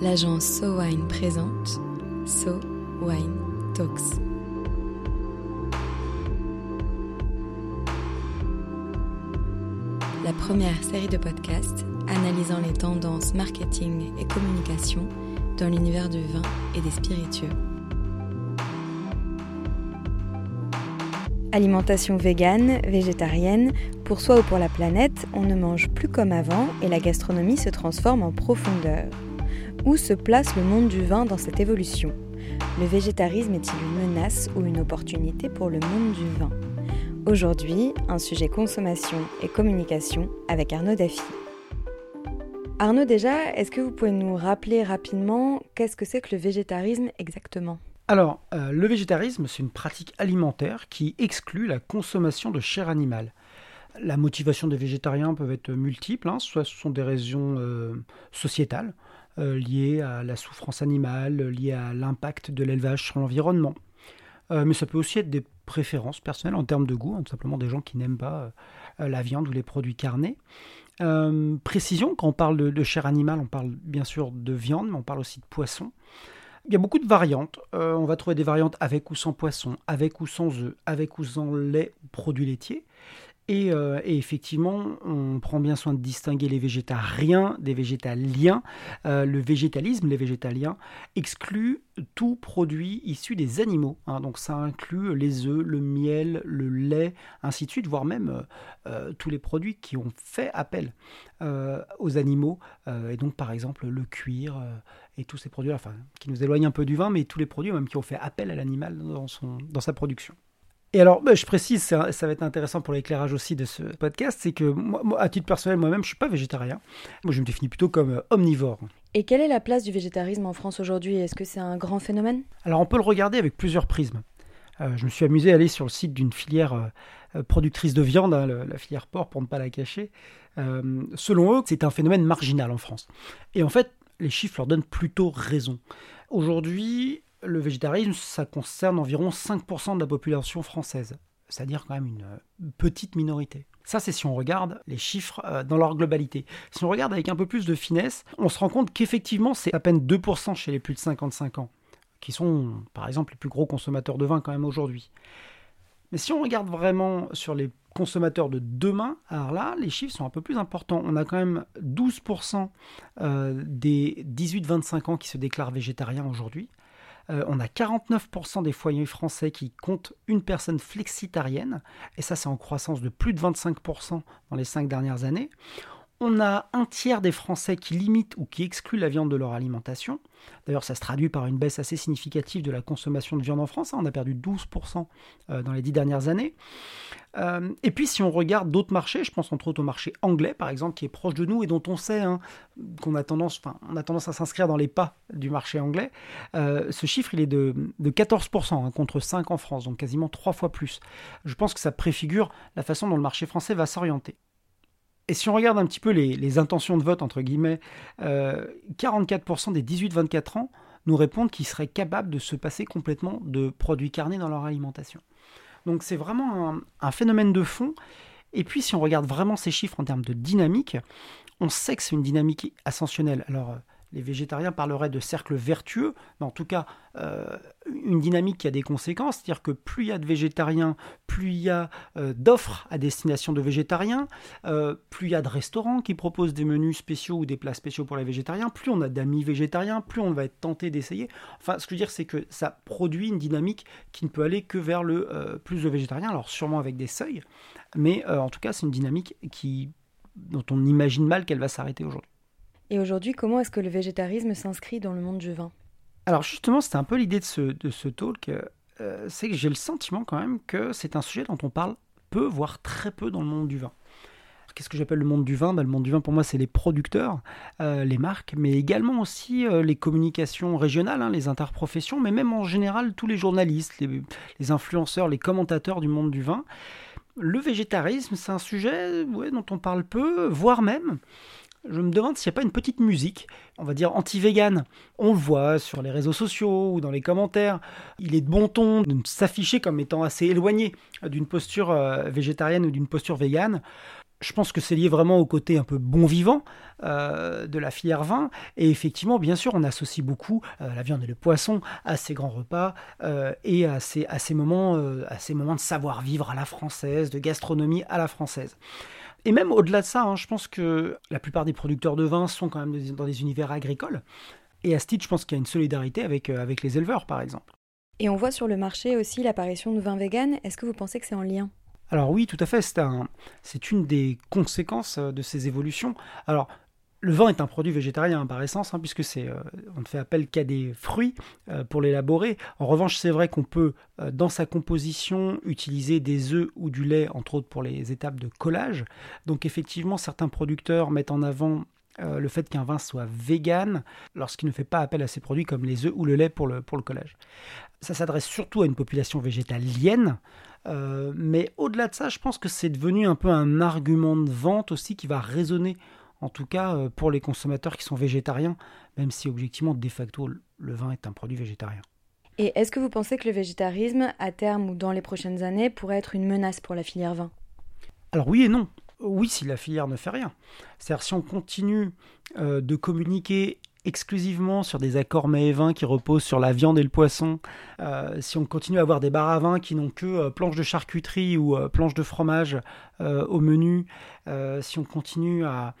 l'agence So Wine présente So Wine Talks. La première série de podcasts analysant les tendances marketing et communication dans l'univers du vin et des spiritueux. Alimentation végane, végétarienne, pour soi ou pour la planète, on ne mange plus comme avant et la gastronomie se transforme en profondeur. Où se place le monde du vin dans cette évolution? Le végétarisme est-il une menace ou une opportunité pour le monde du vin? Aujourd'hui, un sujet consommation et communication avec Arnaud Daffy. Arnaud, déjà, est-ce que vous pouvez nous rappeler rapidement qu'est-ce que c'est que le végétarisme exactement? Alors, euh, le végétarisme, c'est une pratique alimentaire qui exclut la consommation de chair animale. La motivation des végétariens peut être multiple, hein. soit ce sont des raisons euh, sociétales, liées à la souffrance animale, liées à l'impact de l'élevage sur l'environnement. mais ça peut aussi être des préférences personnelles en termes de goût, hein, tout simplement des gens qui n'aiment pas la viande ou les produits carnés. précision, quand on parle de, chair animale, on parle bien sûr de viande, mais on parle aussi de poisson. Il y a beaucoup de variantes. Euh, on va trouver des variantes avec ou sans poisson, avec ou sans œufs, avec ou sans lait ou produits laitiers. Euh, et, effectivement, on prend bien soin de distinguer les végétariens des végétaliens. Euh, le végétalisme, les végétaliens, exclut tout produit issu des animaux. Hein. donc ça inclut les œufs, le miel, le lait, ainsi de suite, voire même tous les produits qui ont fait appel aux animaux. et donc par exemple le cuir, et tous ces produits-là, qui nous éloignent un peu du vin, mais tous les produits même qui ont fait appel à l'animal dans sa production. Et alors, bah, je précise, ça, va être intéressant pour l'éclairage aussi de ce podcast, c'est que moi, à titre personnel, moi-même, je suis pas végétarien. Moi, je me définis plutôt comme euh, omnivore. Et quelle est la place du végétarisme en France aujourd'hui? Est-ce que c'est un grand phénomène? Alors, on peut le regarder avec plusieurs prismes. Euh, je me suis amusé à aller sur le site d'une filière euh, productrice de viande, hein, la filière porc pour ne pas la cacher. selon eux, c'est un phénomène marginal en France. Et en fait, les chiffres leur donnent plutôt raison. Aujourd'hui, le végétarisme, ça concerne environ 5% de la population française, c'est-à-dire quand même une euh, petite minorité. Ça, c'est si on regarde les chiffres euh, dans leur globalité. Si on regarde avec un peu plus de finesse, on se rend compte qu'effectivement, c'est à peine 2% chez les plus de 55 ans, qui sont par exemple les plus gros consommateurs de vin quand même aujourd'hui. Mais si on regarde vraiment sur les consommateurs de demain, alors là, les chiffres sont un peu plus importants. On a quand même 12% euh, des 18-25 ans qui se déclarent végétariens aujourd'hui. Euh, on a 49% des foyers français qui comptent une personne flexitarienne, et ça c'est en croissance de plus de 25% dans les 5 dernières années. On a un tiers des Français qui limitent ou qui excluent la viande de leur alimentation. D'ailleurs, ça se traduit par une baisse assez significative de la consommation de viande en France. Hein. On a perdu 12% euh, dans les dix dernières années. Euh, et puis, si on regarde d'autres marchés, je pense entre autres au marché anglais, par exemple, qui est proche de nous et dont on sait hein, qu'on a tendance, à s'inscrire dans les pas du marché anglais. Euh, ce chiffre, il est de, 14% hein, contre 5 en France, donc quasiment trois fois plus. Je pense que ça préfigure la façon dont le marché français va s'orienter. Et si on regarde un petit peu les, intentions de vote, entre guillemets, 44% euh, des 18-24 ans nous répondent qu'ils seraient capables de se passer complètement de produits carnés dans leur alimentation. Donc c'est vraiment un, phénomène de fond. Et puis si on regarde vraiment ces chiffres en termes de dynamique, on sait que c'est une dynamique ascensionnelle. Alors les végétariens parleraient de cercle vertueux, mais en tout cas, euh, une dynamique qui a des conséquences, c'est-à-dire que plus il y a de végétariens, plus il y a euh, d'offres à destination de végétariens, euh, plus il y a de restaurants qui proposent des menus spéciaux ou des plats spéciaux pour les végétariens, plus on a d'amis végétariens, plus on va être tenté d'essayer. Enfin, ce que je veux dire, c'est que ça produit une dynamique qui ne peut aller que vers le plus de végétariens, alors sûrement avec des seuils, mais en tout cas, c'est une dynamique dont on imagine mal qu'elle va s'arrêter aujourd'hui. Et aujourd'hui, comment est-ce que le végétarisme s'inscrit dans le monde du vin? Alors justement, c'était un peu l'idée de ce, de ce talk, euh, c'est que j'ai le sentiment quand même que c'est un sujet dont on parle peu, voire très peu dans le monde du vin. Qu'est-ce que j'appelle le monde du vin? Ben, Le monde du vin, pour moi, c'est les producteurs, euh, les marques, mais également aussi euh, les communications régionales, hein, les interprofessions, mais même en général tous les journalistes, les, les, influenceurs, les commentateurs du monde du vin. Le végétarisme, c'est un sujet dont on parle peu, voire même je me demande s'il n'y a pas une petite musique, on va dire anti-vegan. On le voit sur les réseaux sociaux ou dans les commentaires. Il est de bon ton de s'afficher comme étant assez éloigné d'une posture euh, végétarienne ou d'une posture végane. je pense que c'est lié vraiment au côté un peu bon vivant euh, de la filière vin. Et effectivement, bien sûr, on associe beaucoup euh, la viande et le poisson à ces grands repas et moments, à ces moments de savoir-vivre à la française, de gastronomie à la française. Et même au-delà de ça, hein, je pense que la plupart des producteurs de vin sont quand même dans des univers agricoles. Et à ce titre, je pense qu'il y a une solidarité avec, avec les éleveurs, par exemple. Et on voit sur le marché aussi l'apparition de vins vegan. Est-ce que vous pensez que c'est en lien? Alors oui, tout à fait, c'est une des conséquences euh, de ces évolutions. Alors, le vin est un produit végétarien par essence, hein, puisque c'est, euh, on ne fait appel qu'à des fruits euh, pour l'élaborer. En revanche, c'est vrai qu'on peut, dans sa composition, utiliser des œufs ou du lait, entre autres pour les étapes de collage. Donc effectivement, certains producteurs mettent en avant le fait qu'un vin soit vegan lorsqu'il ne fait pas appel à ces produits comme les œufs ou le lait pour le, pour le collage. Ça s'adresse surtout à une population végétalienne, euh, mais au-delà de ça, je pense que c'est devenu un peu un argument de vente aussi qui va résonner, en tout cas euh, pour les consommateurs qui sont végétariens, même si objectivement, de facto, le vin est un produit végétarien. Et est-ce que vous pensez que le végétarisme, à terme ou dans les prochaines années, pourrait être une menace pour la filière vin? Alors oui et non. Oui, si la filière ne fait rien. C'est-à-dire si on continue euh, de communiquer exclusivement sur des accords mets et vins qui reposent sur la viande et le poisson, euh, si on continue à avoir des bars à vin qui n'ont que euh, planches de charcuterie ou euh, planches de fromage au menu, si on continue à,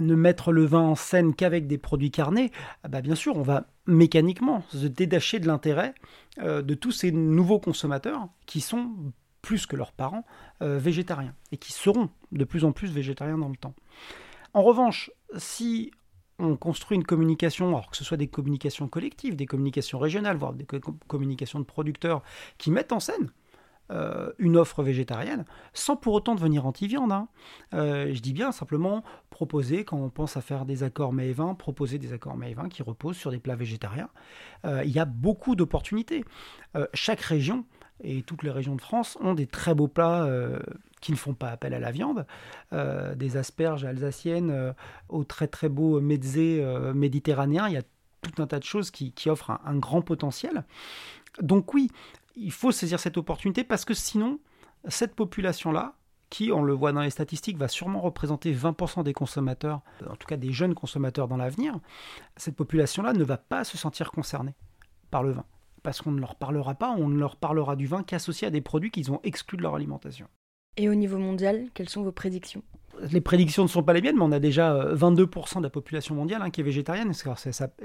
ne mettre le vin en scène qu'avec des produits carnés, bah bien sûr, on va mécaniquement se détacher de l'intérêt de tous ces nouveaux consommateurs qui sont plus que leurs parents végétariens et qui seront de plus en plus végétariens dans le temps. En revanche, si on construit une communication, alors que ce soit des communications collectives, des communications régionales, voire des communications de producteurs qui mettent en scène euh, une offre végétarienne, sans pour autant devenir anti-viande. Hein. Euh, je dis bien simplement proposer, quand on pense à faire des accords mets et proposer des accords mets et qui reposent sur des plats végétariens. Euh, il y a beaucoup d'opportunités. chaque région et toutes les régions de France ont des très beaux plats qui ne font pas appel à la viande, euh, des asperges alsaciennes euh, au très très beau mezzé euh, méditerranéen. Il y a tout un tas de choses qui, offrent un, grand potentiel. Donc oui, il faut saisir cette opportunité parce que sinon, cette population-là, qui, on le voit dans les statistiques, va sûrement représenter 20% des consommateurs, en tout cas des jeunes consommateurs dans l'avenir, cette population-là ne va pas se sentir concernée par le vin. Parce qu'on ne leur parlera pas, on ne leur parlera du vin qu'associé à des produits qu'ils ont exclus de leur alimentation. Et au niveau mondial, quelles sont vos prédictions? Les prédictions ne sont pas les miennes, mais on a déjà 22% euh, de la population mondiale hein, qui est végétarienne.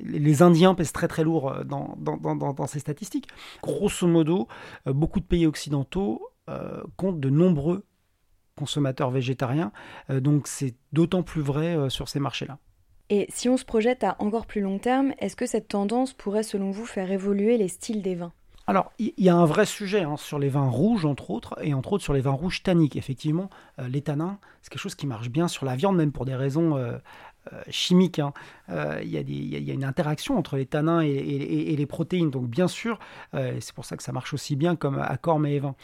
les Indiens pèsent très très lourd euh, dans, dans, ces statistiques. Grosso modo, euh, beaucoup de pays occidentaux comptent de nombreux consommateurs végétariens, donc c'est d'autant plus vrai sur ces marchés-là. Et si on se projette à encore plus long terme, est-ce que cette tendance pourrait selon vous faire évoluer les styles des vins? Alors, il y, a un vrai sujet hein, sur les vins rouges, entre autres, et entre autres sur les vins rouges tanniques. Effectivement, euh, les tanins, c'est quelque chose qui marche bien sur la viande, même pour des raisons euh, euh, chimiques. Hein. Il y, a une interaction entre les tanins et, les protéines. Donc, bien sûr, c'est pour ça que ça marche aussi bien comme accord mais et vin.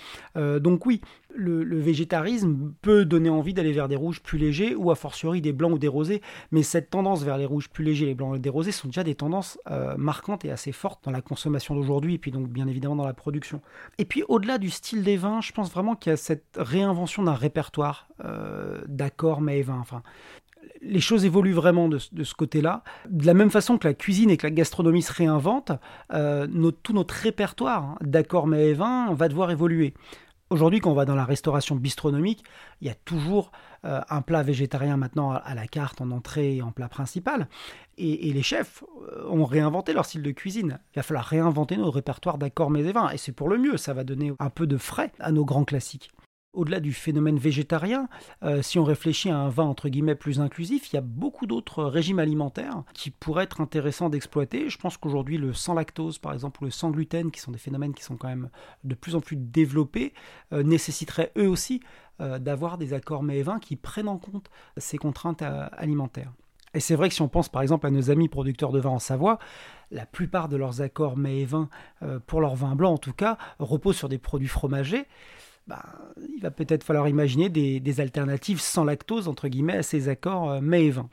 donc, oui, le, végétarisme peut donner envie d'aller vers des rouges plus légers ou a fortiori des blancs ou des rosés, mais cette tendance vers les rouges plus légers, les blancs et des rosés sont déjà des tendances euh, marquantes et assez fortes dans la consommation d'aujourd'hui et puis donc bien évidemment dans la production. Et puis au-delà du style des vins, je pense vraiment qu'il y a cette réinvention d'un répertoire euh, d'accords mais et vins. Enfin, les choses évoluent vraiment de, ce côté-là. De la même façon que la cuisine et que la gastronomie se réinventent, euh, tout notre répertoire d'accords mais et vins va devoir évoluer. Aujourd'hui, quand on va dans la restauration bistronomique, il y a toujours euh, un plat végétarien maintenant à, la carte, en entrée et en plat principal. Et, les chefs euh, ont réinventé leur style de cuisine. Il va falloir réinventer nos répertoires d'accords mets et vins. Et c'est pour le mieux, ça va donner un peu de frais à nos grands classiques au-delà du phénomène végétarien, euh, si on réfléchit à un vin entre guillemets plus inclusif, il y a beaucoup d'autres régimes alimentaires qui pourraient être intéressants d'exploiter. Je pense qu'aujourd'hui le sans lactose par exemple ou le sans gluten, qui sont des phénomènes qui sont quand même de plus en plus développés, euh, nécessiteraient eux aussi euh, d'avoir des accords mets et vins qui prennent en compte ces contraintes alimentaires. Et c'est vrai que si on pense par exemple à nos amis producteurs de vin en Savoie, la plupart de leurs accords mets et vins, pour leur vin blanc en tout cas, reposent sur des produits fromagés. Bah, il va peut-être falloir imaginer des, alternatives sans lactose, entre guillemets, à ces accords euh, mets et vin.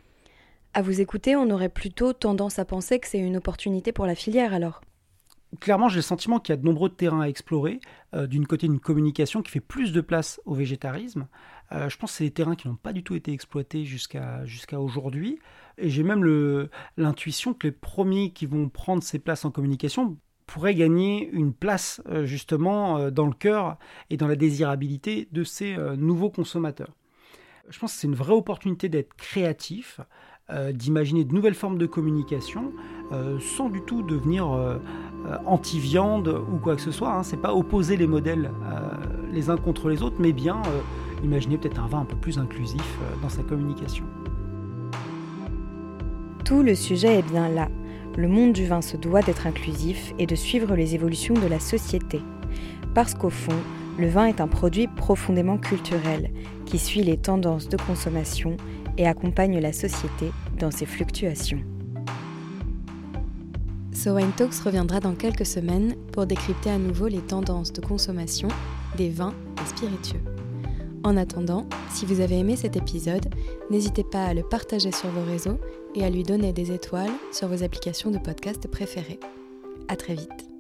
À vous écouter, on aurait plutôt tendance à penser que c'est une opportunité pour la filière alors clairement, j'ai le sentiment qu'il y a de nombreux terrains à explorer. Euh, d'une côté, une communication qui fait plus de place au végétarisme. Euh, je pense que c'est des terrains qui n'ont pas du tout été exploités jusqu'à jusqu'à aujourd'hui. Et j'ai même l'intuition que les premiers qui vont prendre ces places en communication pourraient gagner une place euh, justement dans le cœur et dans la désirabilité de ces nouveaux consommateurs. Je pense que c'est une vraie opportunité d'être créatif, d'imaginer de nouvelles formes de communication, sans du tout devenir euh, anti-viande ou quoi que ce soit. Hein. C'est pas opposer les modèles euh, les uns contre les autres, mais bien euh, imaginer peut-être un vin un peu plus inclusif dans sa communication. Tout le sujet est bien là. Le monde du vin se doit d'être inclusif et de suivre les évolutions de la société. Parce qu'au fond, le vin est un produit profondément culturel qui suit les tendances de consommation et accompagne la société dans ses fluctuations. So Wine Talks reviendra dans quelques semaines pour décrypter à nouveau les tendances de consommation des vins spiritueux. En attendant, si vous avez aimé cet épisode, n'hésitez pas à le partager sur vos réseaux et à lui donner des étoiles sur vos applications de podcast préférées. À très vite.